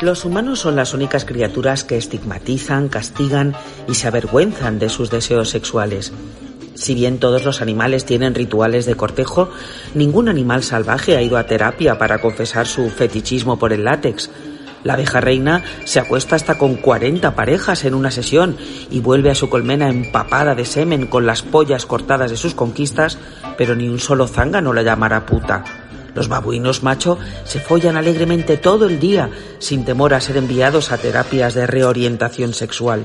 Los humanos son las únicas criaturas que estigmatizan, castigan y se avergüenzan de sus deseos sexuales. Si bien todos los animales tienen rituales de cortejo, ningún animal salvaje ha ido a terapia para confesar su fetichismo por el látex. La abeja reina se acuesta hasta con 40 parejas en una sesión y vuelve a su colmena empapada de semen con las pollas cortadas de sus conquistas, pero ni un solo zángano la llamará puta. Los babuinos macho se follan alegremente todo el día sin temor a ser enviados a terapias de reorientación sexual.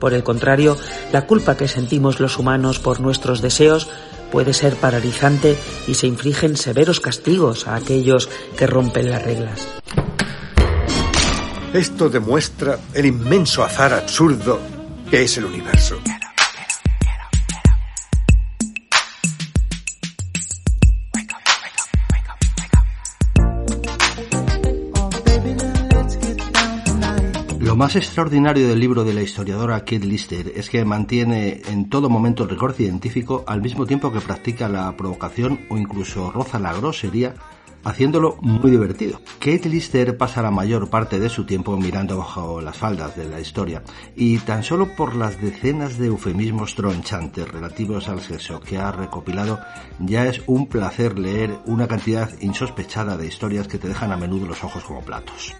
Por el contrario, la culpa que sentimos los humanos por nuestros deseos puede ser paralizante y se infligen severos castigos a aquellos que rompen las reglas. Esto demuestra el inmenso azar absurdo que es el universo. Más extraordinario del libro de la historiadora Kate Lister es que mantiene en todo momento el rigor científico al mismo tiempo que practica la provocación o incluso roza la grosería haciéndolo muy divertido. Kate Lister pasa la mayor parte de su tiempo mirando bajo las faldas de la historia y tan solo por las decenas de eufemismos tronchantes relativos al sexo que ha recopilado ya es un placer leer una cantidad insospechada de historias que te dejan a menudo los ojos como platos.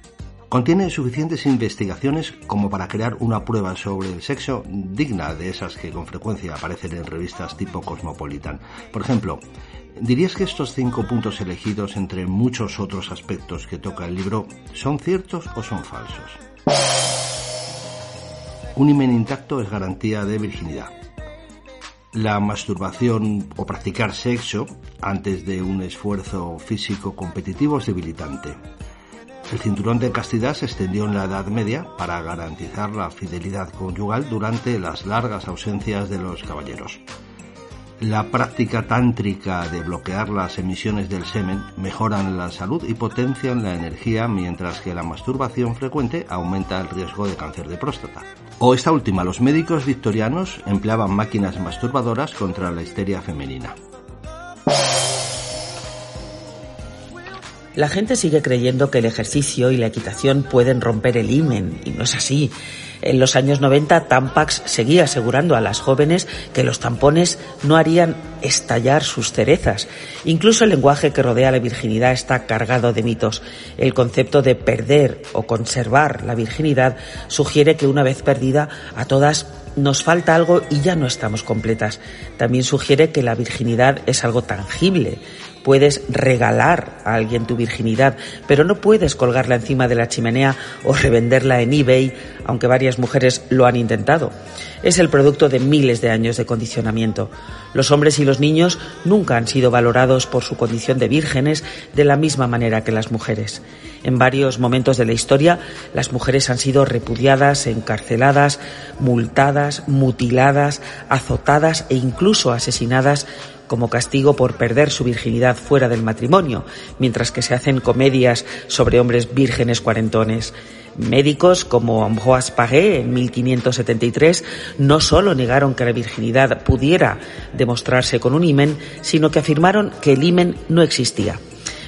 Contiene suficientes investigaciones como para crear una prueba sobre el sexo digna de esas que con frecuencia aparecen en revistas tipo Cosmopolitan. Por ejemplo, ¿dirías que estos cinco puntos elegidos entre muchos otros aspectos que toca el libro son ciertos o son falsos? Un himen intacto es garantía de virginidad. La masturbación o practicar sexo antes de un esfuerzo físico competitivo es debilitante. El cinturón de castidad se extendió en la Edad Media para garantizar la fidelidad conyugal durante las largas ausencias de los caballeros. La práctica tántrica de bloquear las emisiones del semen mejoran la salud y potencian la energía, mientras que la masturbación frecuente aumenta el riesgo de cáncer de próstata. O esta última, los médicos victorianos empleaban máquinas masturbadoras contra la histeria femenina. La gente sigue creyendo que el ejercicio y la equitación pueden romper el himen, y no es así. En los años 90, Tampax seguía asegurando a las jóvenes que los tampones no harían estallar sus cerezas. Incluso el lenguaje que rodea la virginidad está cargado de mitos. El concepto de perder o conservar la virginidad sugiere que una vez perdida, a todas nos falta algo y ya no estamos completas. También sugiere que la virginidad es algo tangible Puedes regalar a alguien tu virginidad, pero no puedes colgarla encima de la chimenea o revenderla en eBay, aunque varias mujeres lo han intentado. Es el producto de miles de años de condicionamiento. Los hombres y los niños nunca han sido valorados por su condición de vírgenes de la misma manera que las mujeres. En varios momentos de la historia, las mujeres han sido repudiadas, encarceladas, multadas, mutiladas, azotadas e incluso asesinadas como castigo por perder su virginidad fuera del matrimonio, mientras que se hacen comedias sobre hombres vírgenes cuarentones. Médicos como Ambroise Paré en 1573 no solo negaron que la virginidad pudiera demostrarse con un himen, sino que afirmaron que el himen no existía.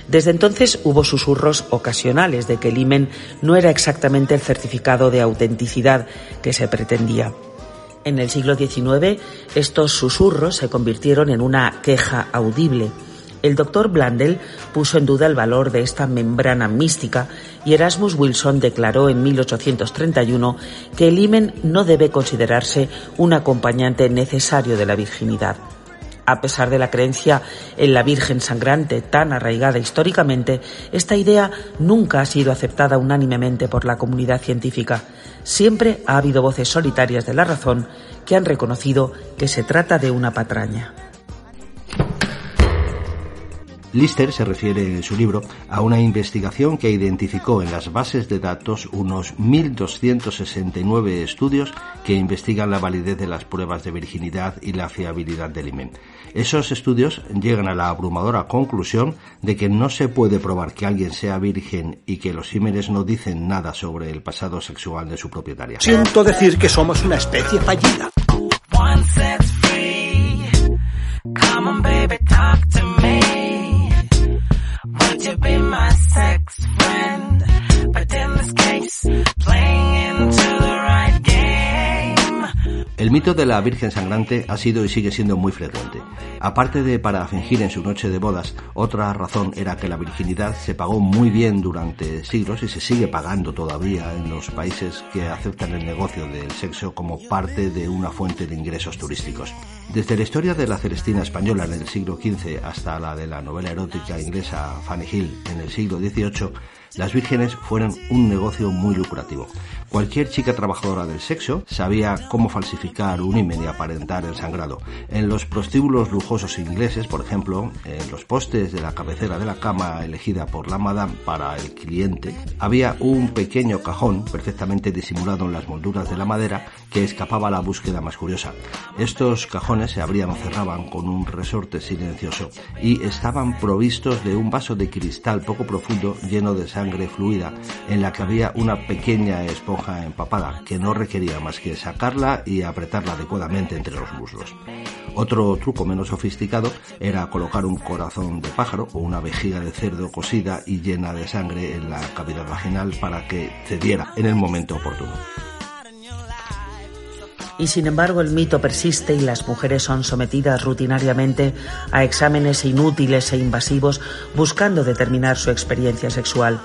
Desde entonces hubo susurros ocasionales de que el himen no era exactamente el certificado de autenticidad que se pretendía. En el siglo XIX, estos susurros se convirtieron en una queja audible. El doctor Blandel puso en duda el valor de esta membrana mística y Erasmus Wilson declaró en 1831 que el himen no debe considerarse un acompañante necesario de la virginidad. A pesar de la creencia en la Virgen sangrante tan arraigada históricamente, esta idea nunca ha sido aceptada unánimemente por la comunidad científica. Siempre ha habido voces solitarias de la razón que han reconocido que se trata de una patraña. Lister se refiere en su libro a una investigación que identificó en las bases de datos unos 1.269 estudios que investigan la validez de las pruebas de virginidad y la fiabilidad del imen. Esos estudios llegan a la abrumadora conclusión de que no se puede probar que alguien sea virgen y que los ímenes no dicen nada sobre el pasado sexual de su propietaria. Siento decir que somos una especie fallida. Mito de la Virgen Sangrante ha sido y sigue siendo muy frecuente. Aparte de para fingir en su noche de bodas, otra razón era que la virginidad se pagó muy bien durante siglos y se sigue pagando todavía en los países que aceptan el negocio del sexo como parte de una fuente de ingresos turísticos. Desde la historia de la Celestina española en el siglo XV hasta la de la novela erótica inglesa Fanny Hill en el siglo XVIII, las vírgenes fueron un negocio muy lucrativo. Cualquier chica trabajadora del sexo sabía cómo falsificar un himen y aparentar el sangrado. En los prostíbulos lujosos ingleses, por ejemplo, en los postes de la cabecera de la cama elegida por la madame para el cliente, había un pequeño cajón perfectamente disimulado en las molduras de la madera que escapaba a la búsqueda más curiosa. Estos cajones se abrían o cerraban con un resorte silencioso y estaban provistos de un vaso de cristal poco profundo lleno de sangre fluida en la que había una pequeña esponja empapada que no requería más que sacarla y apretarla adecuadamente entre los muslos. Otro truco menos sofisticado era colocar un corazón de pájaro o una vejiga de cerdo cosida y llena de sangre en la cavidad vaginal para que cediera en el momento oportuno. Y sin embargo el mito persiste y las mujeres son sometidas rutinariamente a exámenes inútiles e invasivos buscando determinar su experiencia sexual.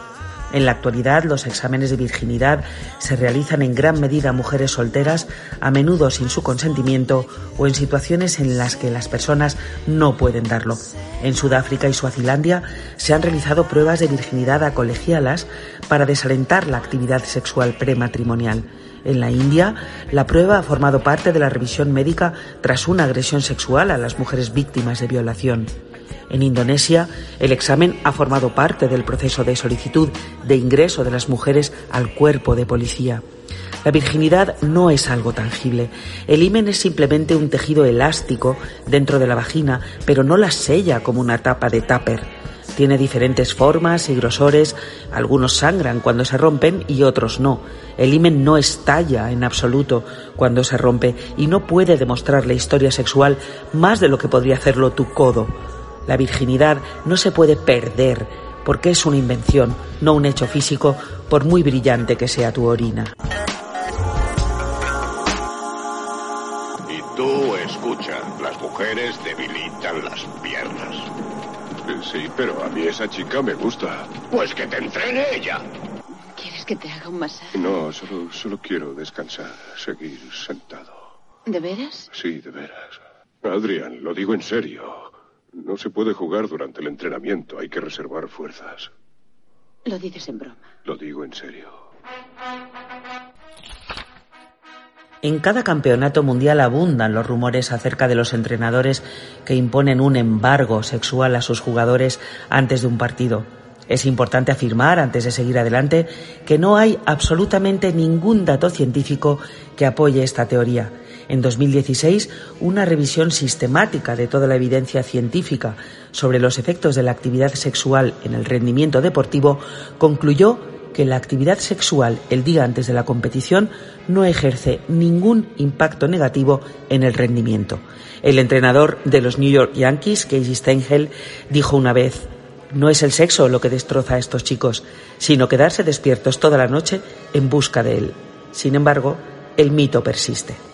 En la actualidad, los exámenes de virginidad se realizan en gran medida a mujeres solteras, a menudo sin su consentimiento o en situaciones en las que las personas no pueden darlo. En Sudáfrica y Suazilandia se han realizado pruebas de virginidad a colegialas para desalentar la actividad sexual prematrimonial. En la India, la prueba ha formado parte de la revisión médica tras una agresión sexual a las mujeres víctimas de violación. En Indonesia, el examen ha formado parte del proceso de solicitud de ingreso de las mujeres al cuerpo de policía. La virginidad no es algo tangible. El himen es simplemente un tejido elástico dentro de la vagina, pero no la sella como una tapa de tupper. Tiene diferentes formas y grosores, algunos sangran cuando se rompen y otros no. El himen no estalla en absoluto cuando se rompe y no puede demostrar la historia sexual más de lo que podría hacerlo tu codo. La virginidad no se puede perder porque es una invención, no un hecho físico, por muy brillante que sea tu orina. Y tú escucha, las mujeres debilitan las piernas. Sí, pero a mí esa chica me gusta. Pues que te entrene ella. ¿Quieres que te haga un masaje? No, solo, solo quiero descansar, seguir sentado. ¿De veras? Sí, de veras. Adrián, lo digo en serio. No se puede jugar durante el entrenamiento, hay que reservar fuerzas. Lo dices en broma. Lo digo en serio. En cada campeonato mundial abundan los rumores acerca de los entrenadores que imponen un embargo sexual a sus jugadores antes de un partido. Es importante afirmar, antes de seguir adelante, que no hay absolutamente ningún dato científico que apoye esta teoría en 2016 una revisión sistemática de toda la evidencia científica sobre los efectos de la actividad sexual en el rendimiento deportivo concluyó que la actividad sexual el día antes de la competición no ejerce ningún impacto negativo en el rendimiento. El entrenador de los New York Yankees, Casey Stengel, dijo una vez, no es el sexo lo que destroza a estos chicos, sino quedarse despiertos toda la noche en busca de él. Sin embargo, el mito persiste.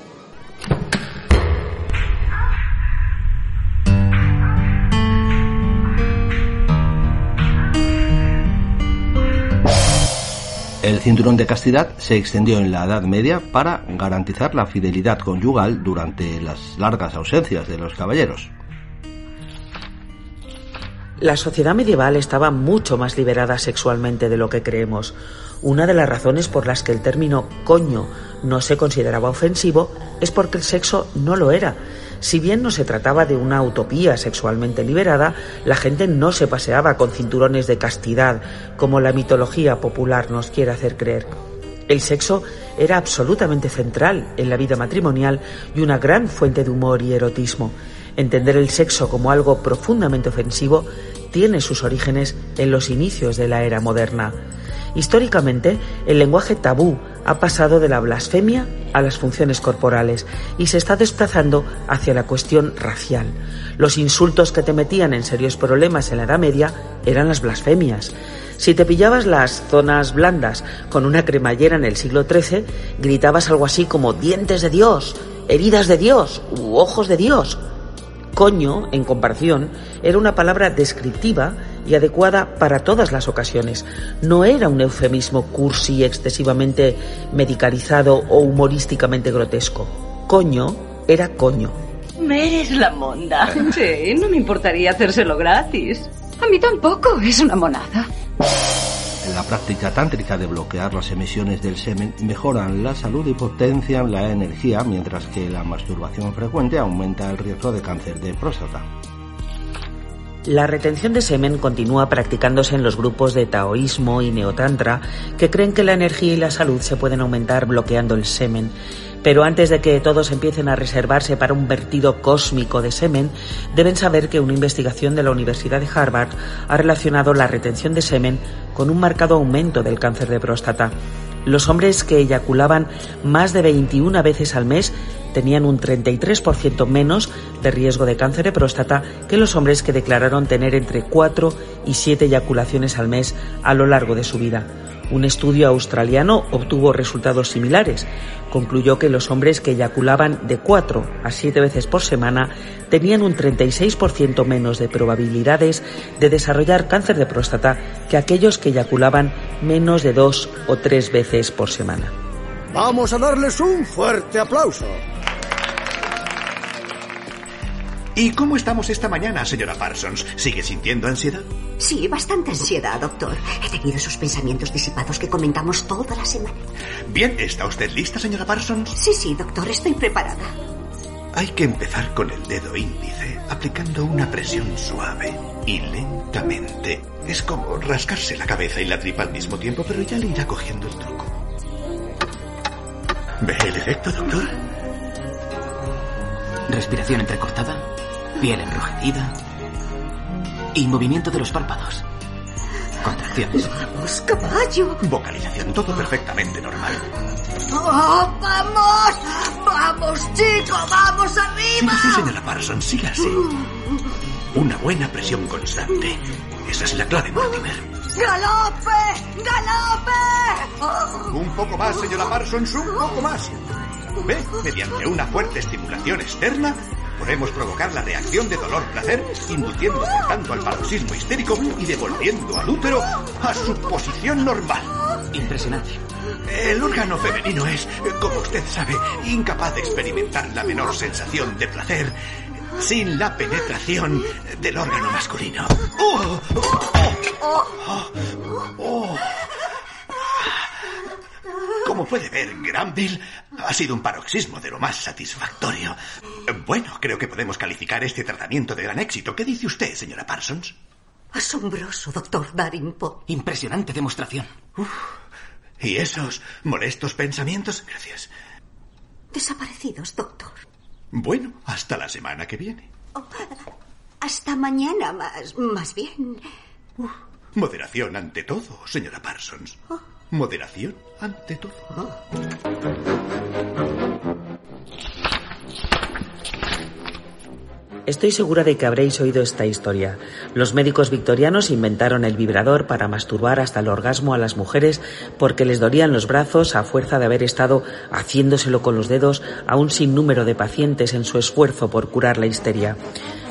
El cinturón de castidad se extendió en la Edad Media para garantizar la fidelidad conyugal durante las largas ausencias de los caballeros. La sociedad medieval estaba mucho más liberada sexualmente de lo que creemos. Una de las razones por las que el término coño no se consideraba ofensivo es porque el sexo no lo era Si bien no se trataba de una utopía sexualmente liberada, la gente no se paseaba con cinturones de castidad, como la mitología popular nos quiere hacer creer. El sexo era absolutamente central en la vida matrimonial y una gran fuente de humor y erotismo. Entender el sexo como algo profundamente ofensivo tiene sus orígenes en los inicios de la era moderna. Históricamente, el lenguaje tabú ha pasado de la blasfemia a las funciones corporales y se está desplazando hacia la cuestión racial. Los insultos que te metían en serios problemas en la Edad Media eran las blasfemias. Si te pillabas las zonas blandas con una cremallera en el siglo XIII, gritabas algo así como dientes de Dios, heridas de Dios u ojos de Dios. Coño, en comparación, era una palabra descriptiva y adecuada para todas las ocasiones. No era un eufemismo cursi excesivamente medicalizado o humorísticamente grotesco. Coño era coño. Me eres la monda. Sí, no me importaría hacérselo gratis. A mí tampoco, es una monada. La práctica tántrica de bloquear las emisiones del semen mejoran la salud y potencian la energía, mientras que la masturbación frecuente aumenta el riesgo de cáncer de próstata. La retención de semen continúa practicándose en los grupos de taoísmo y neotantra que creen que la energía y la salud se pueden aumentar bloqueando el semen. Pero antes de que todos empiecen a reservarse para un vertido cósmico de semen, deben saber que una investigación de la Universidad de Harvard ha relacionado la retención de semen con un marcado aumento del cáncer de próstata. Los hombres que eyaculaban más de 21 veces al mes tenían un 33% menos de riesgo de cáncer de próstata que los hombres que declararon tener entre 4 y 7 eyaculaciones al mes a lo largo de su vida. Un estudio australiano obtuvo resultados similares. Concluyó que los hombres que eyaculaban de 4 a 7 veces por semana tenían un 36% menos de probabilidades de desarrollar cáncer de próstata que aquellos que eyaculaban menos de 2 o 3 veces por semana. Vamos a darles un fuerte aplauso. ¿Y cómo estamos esta mañana, señora Parsons? ¿Sigue sintiendo ansiedad? Sí, bastante ansiedad, doctor. He tenido esos pensamientos disipados que comentamos toda la semana. Bien, ¿está usted lista, señora Parsons? Sí, sí, doctor, estoy preparada. Hay que empezar con el dedo índice, aplicando una presión suave y lentamente. Es como rascarse la cabeza y la tripa al mismo tiempo, pero ya le irá cogiendo el truco. ¿Ve el efecto, doctor? Respiración entrecortada, piel enrojecida y movimiento de los párpados. Contracciones. Vamos, caballo. Vocalización, todo perfectamente normal. ¡Oh, vamos! ¡Vamos, chico! ¡Vamos arriba! Sí, señora Parsons, siga así. Una buena presión constante. Esa es la clave, Mortimer. ¡Galope! ¡Galope! Un poco más, señora Parsons, un poco más. ¿Ve? Mediante una fuerte estimulación externa podemos provocar la reacción de dolor-placer, induciendo por tanto al paroxismo histérico y devolviendo al útero a su posición normal. Impresionante. El órgano femenino es, como usted sabe, incapaz de experimentar la menor sensación de placer sin la penetración del órgano masculino. ¡Oh! ¡Oh! ¡Oh! Como puede ver, Granville ha sido un paroxismo de lo más satisfactorio. Bueno, creo que podemos calificar este tratamiento de gran éxito. ¿Qué dice usted, señora Parsons? Asombroso, doctor Darimpo. Impresionante demostración. Uf, ¿Y esos molestos pensamientos? Gracias. Desaparecidos, doctor. Bueno, hasta la semana que viene. Oh, hasta mañana, más, más bien. Uf, moderación ante todo, señora Parsons. Oh. Moderación ante todo. Estoy segura de que habréis oído esta historia. Los médicos victorianos inventaron el vibrador para masturbar hasta el orgasmo a las mujeres porque les dolían los brazos a fuerza de haber estado haciéndoselo con los dedos a un sinnúmero de pacientes en su esfuerzo por curar la histeria.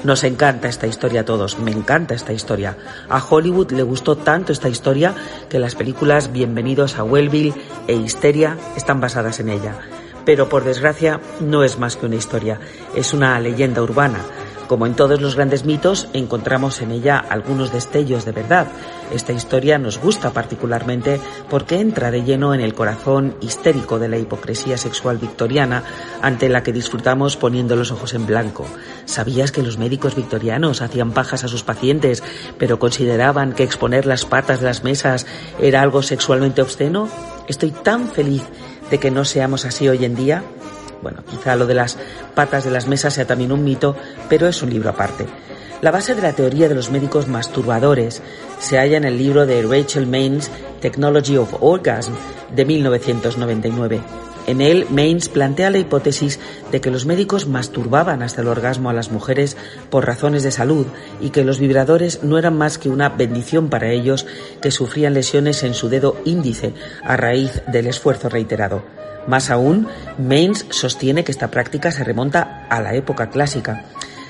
Nos encanta esta historia a todos, me encanta esta historia. A Hollywood le gustó tanto esta historia que las películas Bienvenidos a Wellville e Histeria están basadas en ella. Pero por desgracia no es más que una historia, es una leyenda urbana. Como en todos los grandes mitos, encontramos en ella algunos destellos de verdad. Esta historia nos gusta particularmente porque entra de lleno en el corazón histérico de la hipocresía sexual victoriana ante la que disfrutamos poniendo los ojos en blanco. ¿Sabías que los médicos victorianos hacían pajas a sus pacientes, pero consideraban que exponer las patas de las mesas era algo sexualmente obsceno? Estoy tan feliz de que no seamos así hoy en día. Bueno, quizá lo de las patas de las mesas sea también un mito, pero es un libro aparte. La base de la teoría de los médicos masturbadores se halla en el libro de Rachel Maines, Technology of Orgasm, de 1999. En él, Maines plantea la hipótesis de que los médicos masturbaban hasta el orgasmo a las mujeres por razones de salud y que los vibradores no eran más que una bendición para ellos que sufrían lesiones en su dedo índice a raíz del esfuerzo reiterado. Más aún, Maines sostiene que esta práctica se remonta a la época clásica.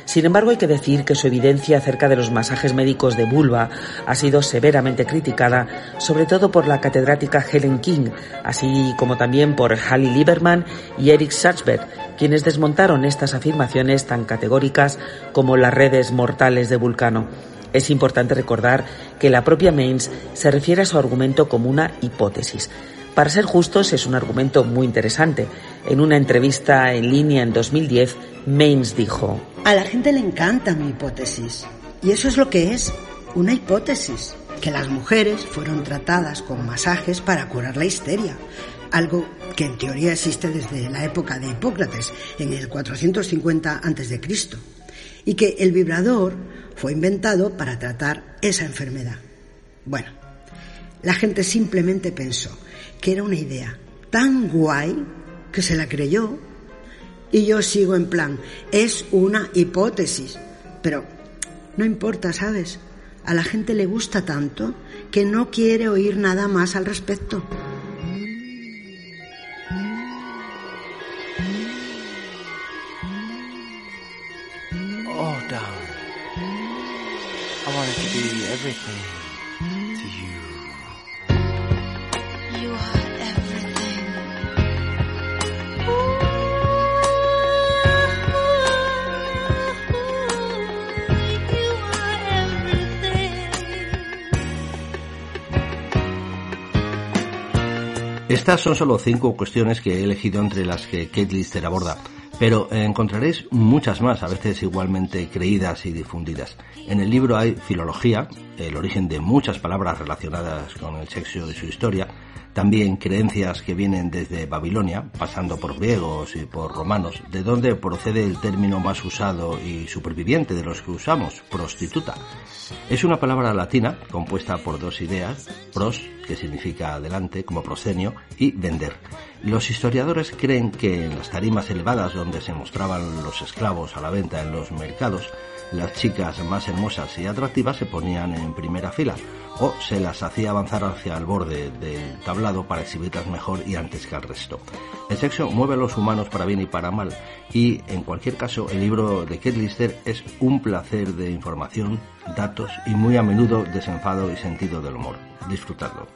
Sin embargo, hay que decir que su evidencia acerca de los masajes médicos de vulva ha sido severamente criticada, sobre todo por la catedrática Helen King, así como también por Hallie Lieberman y Eric Sachsberg, quienes desmontaron estas afirmaciones tan categóricas como las redes mortales de Vulcano. Es importante recordar que la propia Maines se refiere a su argumento como una hipótesis. Para ser justos, es un argumento muy interesante. En una entrevista en línea en 2010, Maines dijo, A la gente le encanta mi hipótesis. Y eso es lo que es, una hipótesis. Que las mujeres fueron tratadas con masajes para curar la histeria. Algo que en teoría existe desde la época de Hipócrates, en el 450 a.C. Y que el vibrador fue inventado para tratar esa enfermedad. Bueno, la gente simplemente pensó que era una idea tan guay que se la creyó. Y yo sigo en plan, es una hipótesis. Pero no importa, ¿sabes? A la gente le gusta tanto que no quiere oír nada más al respecto. Oh, Estas son solo cinco cuestiones que he elegido entre las que Kate Lister aborda, pero encontraréis muchas más, a veces igualmente creídas y difundidas. En el libro hay filología, el origen de muchas palabras relacionadas con el sexo y su historia, también creencias que vienen desde Babilonia, pasando por griegos y por romanos, de donde procede el término más usado y superviviente de los que usamos, prostituta. Es una palabra latina compuesta por dos ideas, pros, que significa adelante, como proscenio, y vender. Los historiadores creen que en las tarimas elevadas donde se mostraban los esclavos a la venta en los mercados, las chicas más hermosas y atractivas se ponían en primera fila o se las hacía avanzar hacia el borde del tablado para exhibirlas mejor y antes que al resto. El sexo mueve a los humanos para bien y para mal y en cualquier caso el libro de Kate Lister es un placer de información, datos y muy a menudo desenfado y sentido del humor. Disfrutadlo.